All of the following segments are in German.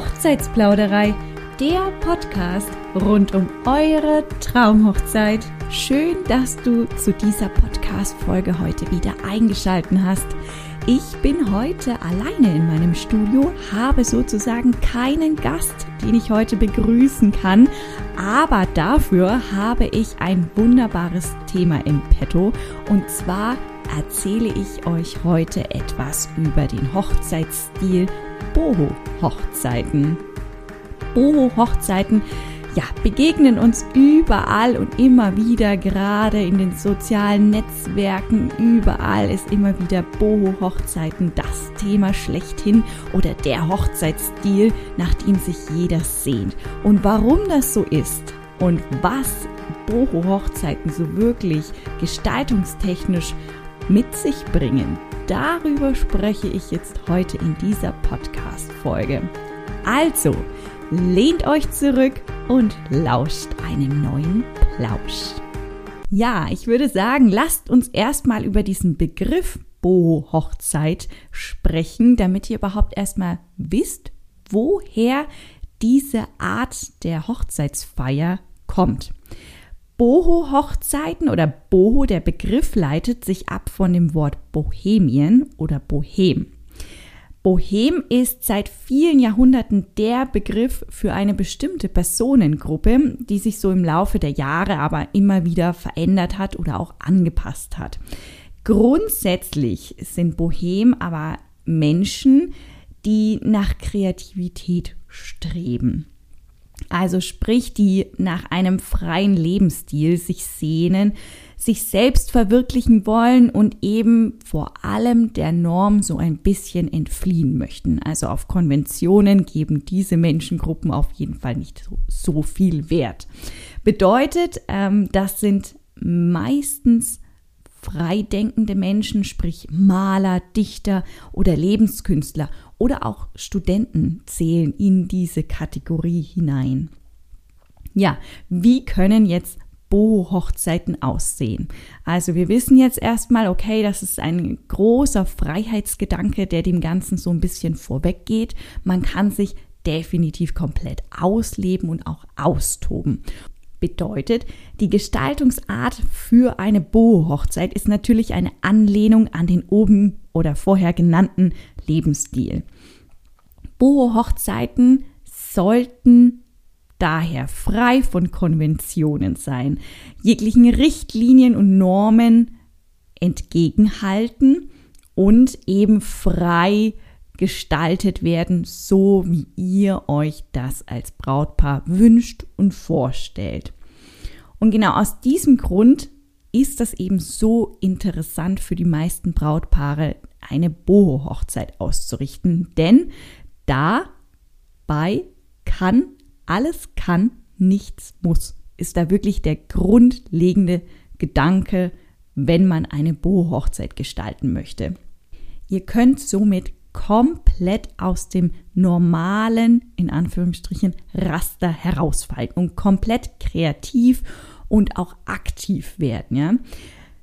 Hochzeitsplauderei, der Podcast rund um eure Traumhochzeit. Schön, dass du zu dieser Podcast-Folge heute wieder eingeschalten hast. Ich bin heute alleine in meinem Studio, habe sozusagen keinen Gast, den ich heute begrüßen kann, aber dafür habe ich ein wunderbares Thema im Petto und zwar erzähle ich euch heute etwas über den Hochzeitsstil Boho-Hochzeiten. Boho-Hochzeiten ja, begegnen uns überall und immer wieder, gerade in den sozialen Netzwerken, überall ist immer wieder Boho-Hochzeiten das Thema schlechthin oder der Hochzeitsstil, nach dem sich jeder sehnt. Und warum das so ist und was Boho-Hochzeiten so wirklich gestaltungstechnisch mit sich bringen, darüber spreche ich jetzt heute in dieser Podcast-Folge. Also, lehnt euch zurück und lauscht einem neuen Plausch. Ja, ich würde sagen, lasst uns erstmal über diesen Begriff Boho-Hochzeit sprechen, damit ihr überhaupt erstmal wisst, woher diese Art der Hochzeitsfeier kommt. Boho-Hochzeiten oder Boho, der Begriff leitet sich ab von dem Wort Bohemien oder Bohem. Bohem ist seit vielen Jahrhunderten der Begriff für eine bestimmte Personengruppe, die sich so im Laufe der Jahre aber immer wieder verändert hat oder auch angepasst hat. Grundsätzlich sind Bohem aber Menschen, die nach Kreativität streben. Also sprich, die nach einem freien Lebensstil sich sehnen, sich selbst verwirklichen wollen und eben vor allem der Norm so ein bisschen entfliehen möchten. Also auf Konventionen geben diese Menschengruppen auf jeden Fall nicht so, so viel Wert. Bedeutet, ähm, das sind meistens freidenkende Menschen, sprich Maler, Dichter oder Lebenskünstler oder auch Studenten zählen in diese Kategorie hinein. Ja, wie können jetzt Boho-Hochzeiten aussehen? Also wir wissen jetzt erstmal, okay, das ist ein großer Freiheitsgedanke, der dem Ganzen so ein bisschen vorweggeht. Man kann sich definitiv komplett ausleben und auch austoben. Bedeutet, die Gestaltungsart für eine Boho-Hochzeit ist natürlich eine Anlehnung an den oben oder vorher genannten Lebensstil. Boho-Hochzeiten sollten daher frei von Konventionen sein, jeglichen Richtlinien und Normen entgegenhalten und eben frei gestaltet werden, so wie ihr euch das als Brautpaar wünscht und vorstellt. Und genau aus diesem Grund ist das eben so interessant für die meisten Brautpaare, eine Boho-Hochzeit auszurichten, denn dabei kann, alles kann, nichts muss, ist da wirklich der grundlegende Gedanke, wenn man eine Boho-Hochzeit gestalten möchte. Ihr könnt somit komplett aus dem normalen, in Anführungsstrichen, Raster herausfallen und komplett kreativ und auch aktiv werden, ja.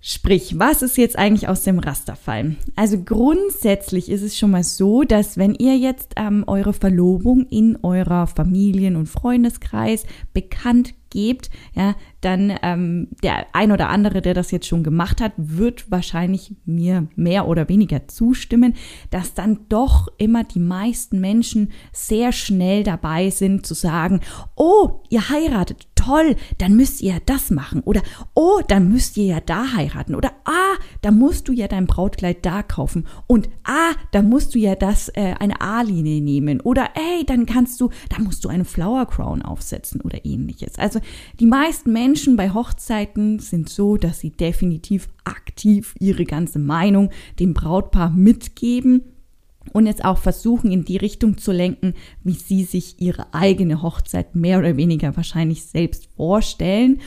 Sprich, was ist jetzt eigentlich aus dem Raster fallen? Also grundsätzlich ist es schon mal so, dass wenn ihr jetzt ähm, eure Verlobung in eurer Familien- und Freundeskreis bekannt gebt, ja, dann ähm, der ein oder andere, der das jetzt schon gemacht hat, wird wahrscheinlich mir mehr oder weniger zustimmen, dass dann doch immer die meisten Menschen sehr schnell dabei sind zu sagen, oh, ihr heiratet, toll, dann müsst ihr ja das machen. Oder oh, dann müsst ihr ja da heiraten. Oder ah, da musst du ja dein Brautkleid da kaufen. Und ah, da musst du ja das äh, eine A-Linie nehmen. Oder ey, dann kannst du, da musst du eine Flower Crown aufsetzen oder ähnliches. Also die meisten Menschen bei Hochzeiten sind so, dass sie definitiv aktiv ihre ganze Meinung dem Brautpaar mitgeben und jetzt auch versuchen, in die Richtung zu lenken, wie sie sich ihre eigene Hochzeit mehr oder weniger wahrscheinlich selbst vorstellen.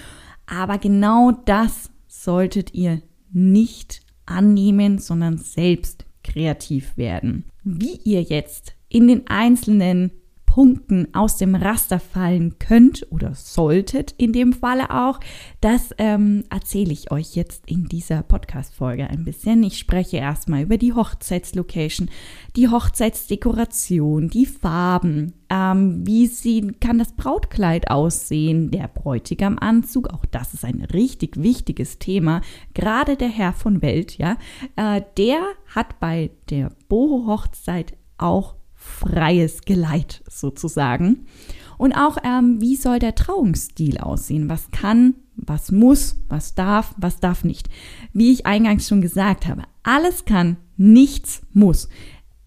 Aber genau das solltet ihr nicht annehmen, sondern selbst kreativ werden. Wie ihr jetzt in den einzelnen Punkten aus dem Raster fallen könnt oder solltet in dem Falle auch, das ähm, erzähle ich euch jetzt in dieser Podcast-Folge ein bisschen. Ich spreche erstmal über die Hochzeitslocation, die Hochzeitsdekoration, die Farben, ähm, wie sie, kann das Brautkleid aussehen, der Bräutigamanzug, auch das ist ein richtig wichtiges Thema, gerade der Herr von Welt, ja, äh, der hat bei der Boho-Hochzeit auch freies Geleit sozusagen. Und auch, ähm, wie soll der Trauungsstil aussehen? Was kann, was muss, was darf, was darf nicht? Wie ich eingangs schon gesagt habe, alles kann, nichts muss.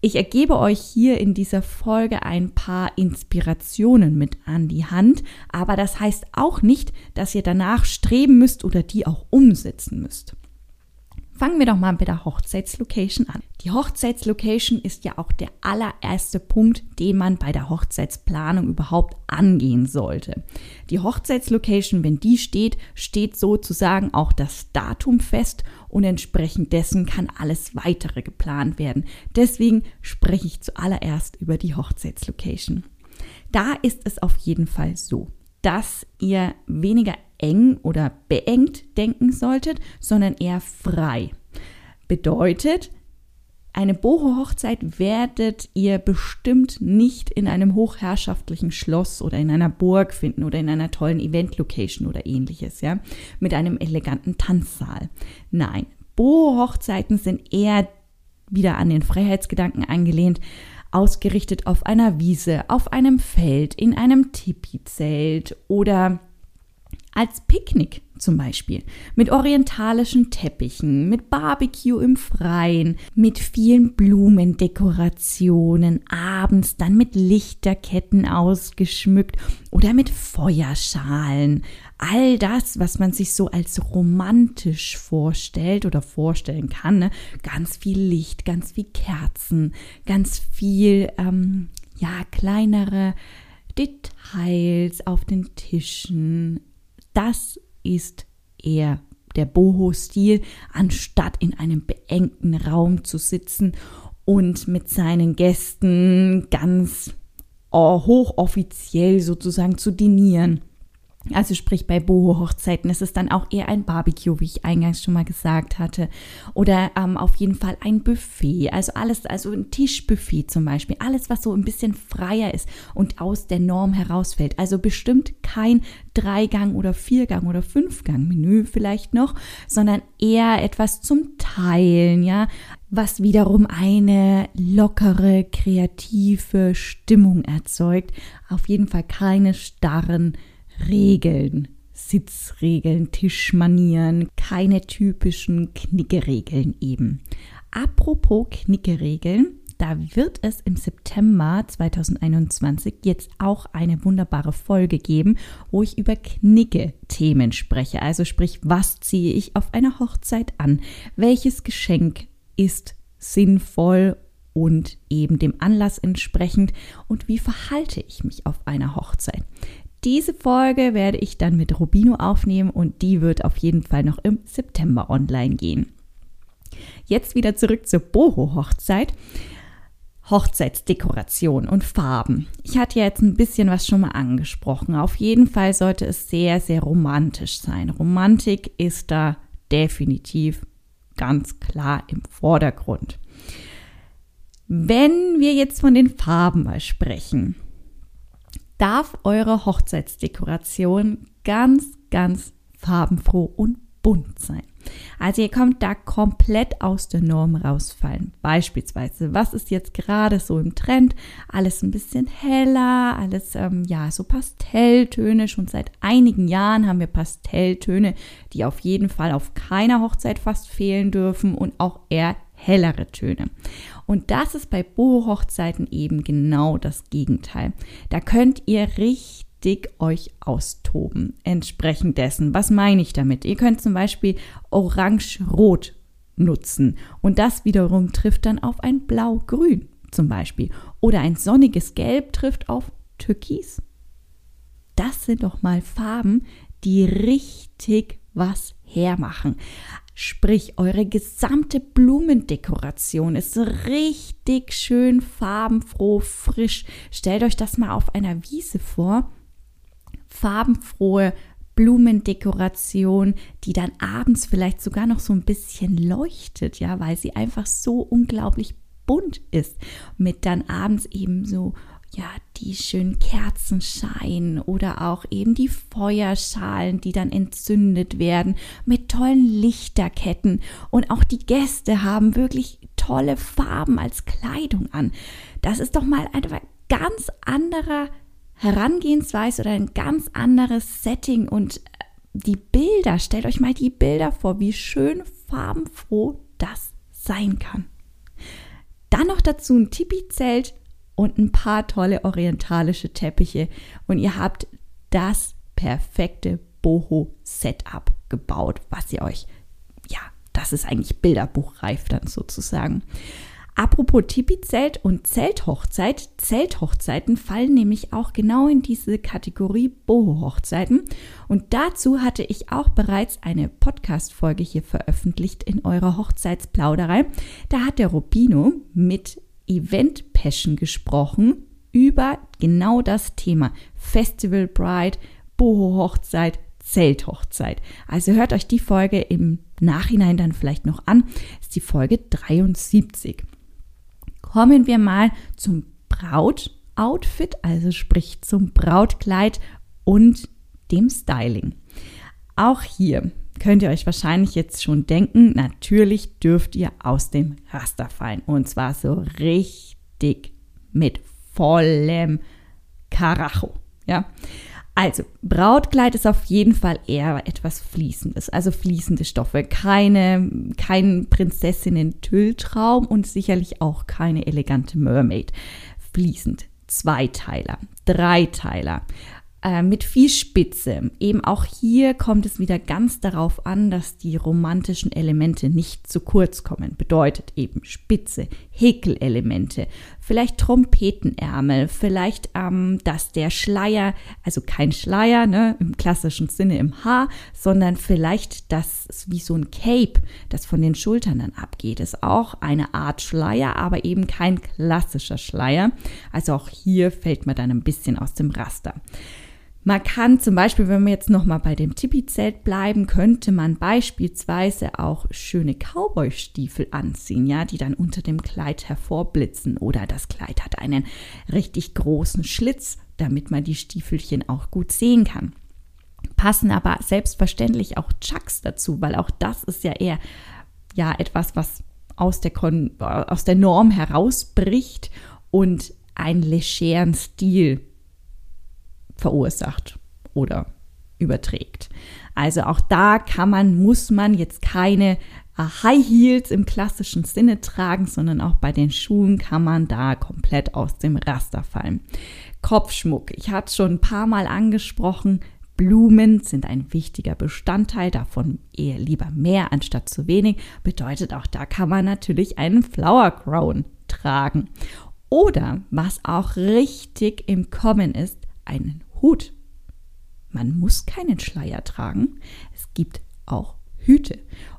Ich ergebe euch hier in dieser Folge ein paar Inspirationen mit an die Hand, aber das heißt auch nicht, dass ihr danach streben müsst oder die auch umsetzen müsst. Fangen wir doch mal mit der Hochzeitslocation an. Die Hochzeitslocation ist ja auch der allererste Punkt, den man bei der Hochzeitsplanung überhaupt angehen sollte. Die Hochzeitslocation, wenn die steht, steht sozusagen auch das Datum fest und entsprechend dessen kann alles weitere geplant werden. Deswegen spreche ich zuallererst über die Hochzeitslocation. Da ist es auf jeden Fall so, dass ihr weniger eng oder beengt denken solltet, sondern eher frei. Bedeutet, eine Boho-Hochzeit werdet ihr bestimmt nicht in einem hochherrschaftlichen Schloss oder in einer Burg finden oder in einer tollen Event-Location oder ähnliches, ja, mit einem eleganten Tanzsaal. Nein, Boho-Hochzeiten sind eher wieder an den Freiheitsgedanken angelehnt, ausgerichtet auf einer Wiese, auf einem Feld, in einem Tipi-Zelt oder als Picknick zum Beispiel, mit orientalischen Teppichen, mit Barbecue im Freien, mit vielen Blumendekorationen, abends dann mit Lichterketten ausgeschmückt oder mit Feuerschalen. All das, was man sich so als romantisch vorstellt oder vorstellen kann, ne? ganz viel Licht, ganz viel Kerzen, ganz viel, ähm, ja, kleinere Details auf den Tischen, das ist eher der Boho-Stil, anstatt in einem beengten Raum zu sitzen und mit seinen Gästen ganz oh, hochoffiziell sozusagen zu dinieren. Also sprich bei Boho-Hochzeiten ist es dann auch eher ein Barbecue, wie ich eingangs schon mal gesagt hatte. Oder ähm, auf jeden Fall ein Buffet. Also alles, also ein Tischbuffet zum Beispiel. Alles, was so ein bisschen freier ist und aus der Norm herausfällt. Also bestimmt kein Dreigang- oder Viergang- oder Fünfgang-Menü vielleicht noch, sondern eher etwas zum Teilen, ja. Was wiederum eine lockere, kreative Stimmung erzeugt. Auf jeden Fall keine starren Regeln, Sitzregeln, Tischmanieren, keine typischen Knickeregeln eben. Apropos Knickeregeln, da wird es im September 2021 jetzt auch eine wunderbare Folge geben, wo ich über Knicke-Themen spreche. Also sprich, was ziehe ich auf einer Hochzeit an? Welches Geschenk ist sinnvoll und eben dem Anlass entsprechend? Und wie verhalte ich mich auf einer Hochzeit? Diese Folge werde ich dann mit Rubino aufnehmen und die wird auf jeden Fall noch im September online gehen. Jetzt wieder zurück zur Boho-Hochzeit. Hochzeitsdekoration und Farben. Ich hatte ja jetzt ein bisschen was schon mal angesprochen. Auf jeden Fall sollte es sehr, sehr romantisch sein. Romantik ist da definitiv ganz klar im Vordergrund. Wenn wir jetzt von den Farben mal sprechen, darf eure Hochzeitsdekoration ganz, ganz farbenfroh und bunt sein. Also ihr kommt da komplett aus der Norm rausfallen. Beispielsweise, was ist jetzt gerade so im Trend? Alles ein bisschen heller, alles ähm, ja so Pastelltöne. Schon seit einigen Jahren haben wir Pastelltöne, die auf jeden Fall auf keiner Hochzeit fast fehlen dürfen und auch eher hellere Töne. Und das ist bei Boho-Hochzeiten eben genau das Gegenteil. Da könnt ihr richtig euch austoben. Entsprechend dessen. Was meine ich damit? Ihr könnt zum Beispiel orange-rot nutzen. Und das wiederum trifft dann auf ein blau-grün zum Beispiel. Oder ein sonniges Gelb trifft auf Türkis. Das sind doch mal Farben, die richtig was hermachen. Sprich, eure gesamte Blumendekoration ist richtig schön farbenfroh, frisch. Stellt euch das mal auf einer Wiese vor. Farbenfrohe Blumendekoration, die dann abends vielleicht sogar noch so ein bisschen leuchtet, ja, weil sie einfach so unglaublich bunt ist. Mit dann abends eben so ja, die schönen Kerzenschein oder auch eben die Feuerschalen, die dann entzündet werden mit tollen Lichterketten. Und auch die Gäste haben wirklich tolle Farben als Kleidung an. Das ist doch mal ein ganz anderer Herangehensweise oder ein ganz anderes Setting und äh, die Bilder, stellt euch mal die Bilder vor, wie schön farbenfroh das sein kann. Dann noch dazu ein Tipi-Zelt und ein paar tolle orientalische Teppiche und ihr habt das perfekte Boho-Setup gebaut, was ihr euch, ja, das ist eigentlich Bilderbuchreif dann sozusagen. Apropos Tipi-Zelt und Zelthochzeit. Zelthochzeiten fallen nämlich auch genau in diese Kategorie Boho-Hochzeiten. Und dazu hatte ich auch bereits eine Podcast-Folge hier veröffentlicht in eurer Hochzeitsplauderei. Da hat der Rubino mit Event Passion gesprochen über genau das Thema Festival Bride, Boho Hochzeit, Zelthochzeit. Also hört euch die Folge im Nachhinein dann vielleicht noch an. Das ist die Folge 73. Kommen wir mal zum Brautoutfit, also sprich zum Brautkleid und dem Styling. Auch hier könnt ihr euch wahrscheinlich jetzt schon denken, natürlich dürft ihr aus dem Raster fallen. Und zwar so richtig mit vollem Karacho. Ja. Also, Brautkleid ist auf jeden Fall eher etwas Fließendes, also fließende Stoffe. Keine, kein Prinzessinnen-Tülltraum und sicherlich auch keine elegante Mermaid. Fließend. Zweiteiler, Dreiteiler äh, mit viel Spitze. Eben auch hier kommt es wieder ganz darauf an, dass die romantischen Elemente nicht zu kurz kommen. Bedeutet eben Spitze, Häkelelemente, vielleicht Trompetenärmel, vielleicht, ähm, dass der Schleier, also kein Schleier ne, im klassischen Sinne im Haar, sondern vielleicht das wie so ein Cape, das von den Schultern dann abgeht, ist auch eine Art Schleier, aber eben kein klassischer Schleier. Also auch hier fällt man dann ein bisschen aus dem Raster. Man kann zum Beispiel, wenn wir jetzt nochmal bei dem Tipi-Zelt bleiben, könnte man beispielsweise auch schöne Cowboy-Stiefel anziehen, ja, die dann unter dem Kleid hervorblitzen. Oder das Kleid hat einen richtig großen Schlitz, damit man die Stiefelchen auch gut sehen kann. Passen aber selbstverständlich auch Chucks dazu, weil auch das ist ja eher ja etwas, was aus der, Kon aus der Norm herausbricht und einen legeren Stil verursacht oder überträgt. Also auch da kann man, muss man jetzt keine äh, High Heels im klassischen Sinne tragen, sondern auch bei den Schuhen kann man da komplett aus dem Raster fallen. Kopfschmuck. Ich hatte es schon ein paar Mal angesprochen. Blumen sind ein wichtiger Bestandteil, davon eher lieber mehr anstatt zu wenig. Bedeutet auch, da kann man natürlich einen Flower Crown tragen. Oder was auch richtig im Kommen ist, einen Hut. Man muss keinen Schleier tragen. Es gibt auch Hüte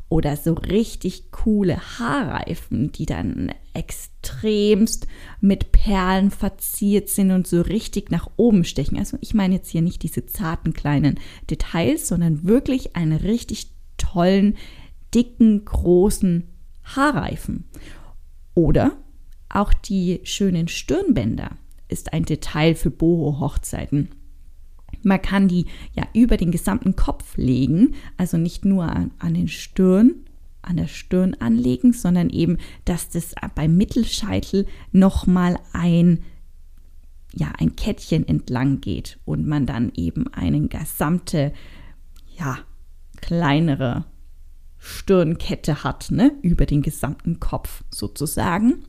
oder so richtig coole Haarreifen, die dann extremst mit Perlen verziert sind und so richtig nach oben stechen. Also ich meine jetzt hier nicht diese zarten kleinen Details, sondern wirklich einen richtig tollen, dicken, großen Haarreifen. Oder auch die schönen Stirnbänder ist ein Detail für Boho-Hochzeiten. Man kann die ja über den gesamten Kopf legen, also nicht nur an, an den Stirn, an der Stirn anlegen, sondern eben, dass das beim Mittelscheitel nochmal ein, ja, ein Kettchen entlang geht und man dann eben eine gesamte, ja, kleinere Stirnkette hat, ne, über den gesamten Kopf sozusagen.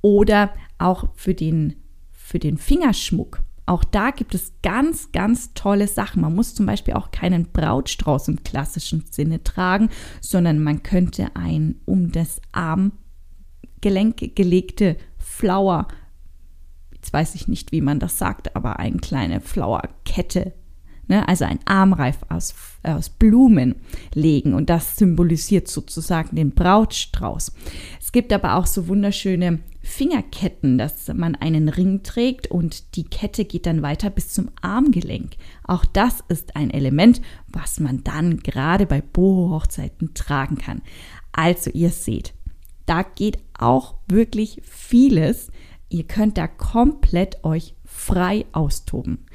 Oder auch für den, für den Fingerschmuck auch da gibt es ganz, ganz tolle Sachen. Man muss zum Beispiel auch keinen Brautstrauß im klassischen Sinne tragen, sondern man könnte ein um das Armgelenk gelegte Flower, jetzt weiß ich nicht, wie man das sagt, aber eine kleine Flowerkette ne? also ein Armreif aus, aus Blumen legen und das symbolisiert sozusagen den Brautstrauß. Es gibt aber auch so wunderschöne Fingerketten, dass man einen Ring trägt und die Kette geht dann weiter bis zum Armgelenk. Auch das ist ein Element, was man dann gerade bei Boho-Hochzeiten tragen kann. Also ihr seht, da geht auch wirklich vieles. Ihr könnt da komplett euch frei austoben.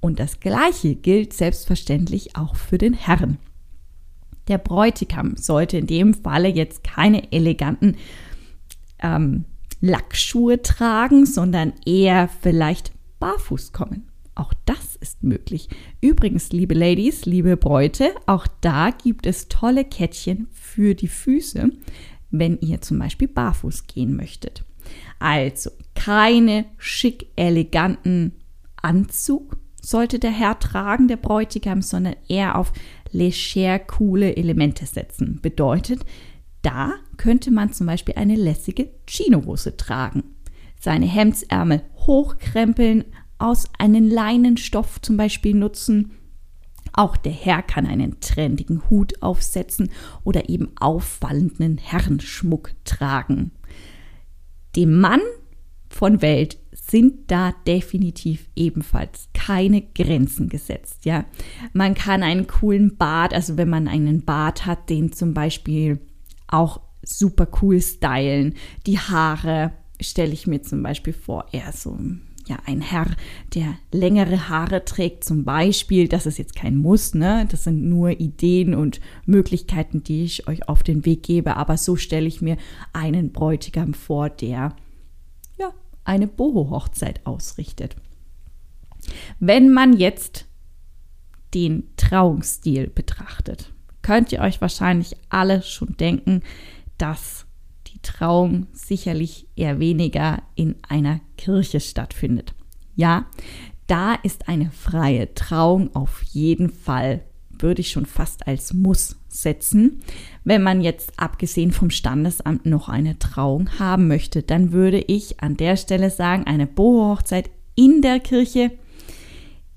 Und das Gleiche gilt selbstverständlich auch für den Herrn. Der Bräutigam sollte in dem Falle jetzt keine eleganten ähm, Lackschuhe tragen, sondern eher vielleicht barfuß kommen. Auch das ist möglich. Übrigens, liebe Ladies, liebe Bräute, auch da gibt es tolle Kettchen für die Füße, wenn ihr zum Beispiel barfuß gehen möchtet. Also keine schick eleganten Anzug sollte der Herr tragen, der Bräutigam, sondern eher auf leger coole Elemente setzen. Bedeutet, da könnte man zum Beispiel eine lässige Chinohose tragen, seine Hemdsärmel hochkrempeln, aus einem Leinenstoff zum Beispiel nutzen. Auch der Herr kann einen trendigen Hut aufsetzen oder eben auffallenden Herrenschmuck tragen. Dem Mann von Welt sind da definitiv ebenfalls keine Grenzen gesetzt. Ja, man kann einen coolen Bart, also wenn man einen Bart hat, den zum Beispiel auch super cool stylen. Die Haare stelle ich mir zum Beispiel vor, eher so ja, ein Herr, der längere Haare trägt, zum Beispiel, das ist jetzt kein Muss, ne? Das sind nur Ideen und Möglichkeiten, die ich euch auf den Weg gebe. Aber so stelle ich mir einen Bräutigam vor, der ja eine Boho-Hochzeit ausrichtet. Wenn man jetzt den Trauungsstil betrachtet, könnt ihr euch wahrscheinlich alle schon denken, dass die Trauung sicherlich eher weniger in einer Kirche stattfindet. Ja, da ist eine freie Trauung auf jeden Fall, würde ich schon fast als Muss setzen. Wenn man jetzt abgesehen vom Standesamt noch eine Trauung haben möchte, dann würde ich an der Stelle sagen, eine Boho-Hochzeit in der Kirche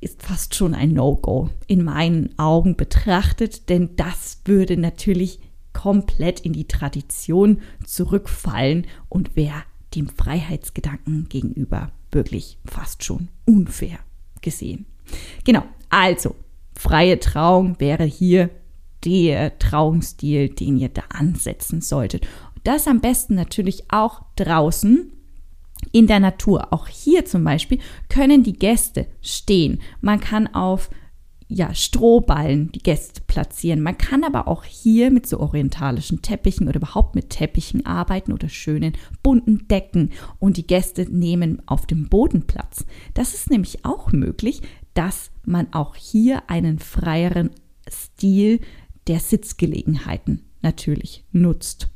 ist fast schon ein No-Go in meinen Augen betrachtet, denn das würde natürlich komplett in die Tradition zurückfallen und wäre dem Freiheitsgedanken gegenüber wirklich fast schon unfair gesehen. Genau, also freie Trauung wäre hier der Trauungsstil, den ihr da ansetzen solltet. Das am besten natürlich auch draußen in der Natur. Auch hier zum Beispiel können die Gäste stehen. Man kann auf ja, Strohballen die Gäste platzieren. Man kann aber auch hier mit so orientalischen Teppichen oder überhaupt mit Teppichen arbeiten oder schönen bunten Decken und die Gäste nehmen auf dem Boden Platz. Das ist nämlich auch möglich, dass man auch hier einen freieren Stil der Sitzgelegenheiten natürlich nutzt.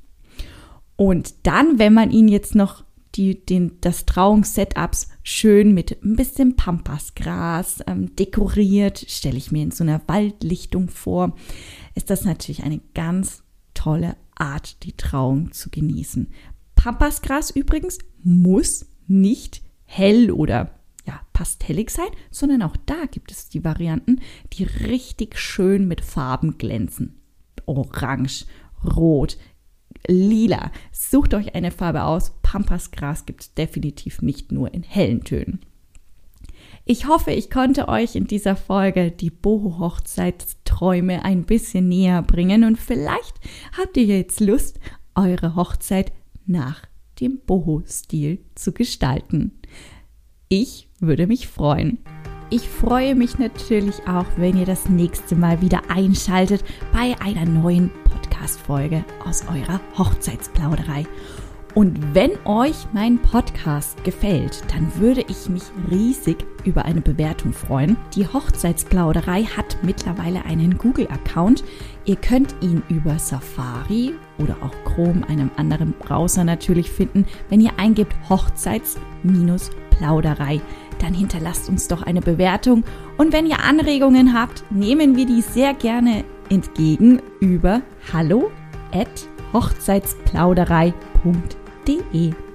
Und dann, wenn man ihn jetzt noch die, den, das Trauungssetups schön mit ein bisschen Pampasgras ähm, dekoriert, stelle ich mir in so einer Waldlichtung vor, ist das natürlich eine ganz tolle Art, die Trauung zu genießen. Pampasgras übrigens muss nicht hell oder ja, pastellig sein, sondern auch da gibt es die Varianten, die richtig schön mit Farben glänzen. Orange, Rot, lila. Sucht euch eine Farbe aus. Pampasgras gibt es definitiv nicht nur in hellen Tönen. Ich hoffe, ich konnte euch in dieser Folge die Boho-Hochzeitsträume ein bisschen näher bringen und vielleicht habt ihr jetzt Lust, eure Hochzeit nach dem Boho-Stil zu gestalten. Ich würde mich freuen. Ich freue mich natürlich auch, wenn ihr das nächste Mal wieder einschaltet bei einer neuen Podcast-Folge aus eurer Hochzeitsplauderei. Und wenn euch mein Podcast gefällt, dann würde ich mich riesig über eine Bewertung freuen. Die Hochzeitsplauderei hat mittlerweile einen Google-Account. Ihr könnt ihn über Safari oder auch Chrome, einem anderen Browser natürlich finden, wenn ihr eingebt Hochzeits-Plauderei dann hinterlasst uns doch eine Bewertung. Und wenn ihr Anregungen habt, nehmen wir die sehr gerne entgegen über hallo at hochzeitsplauderei.de.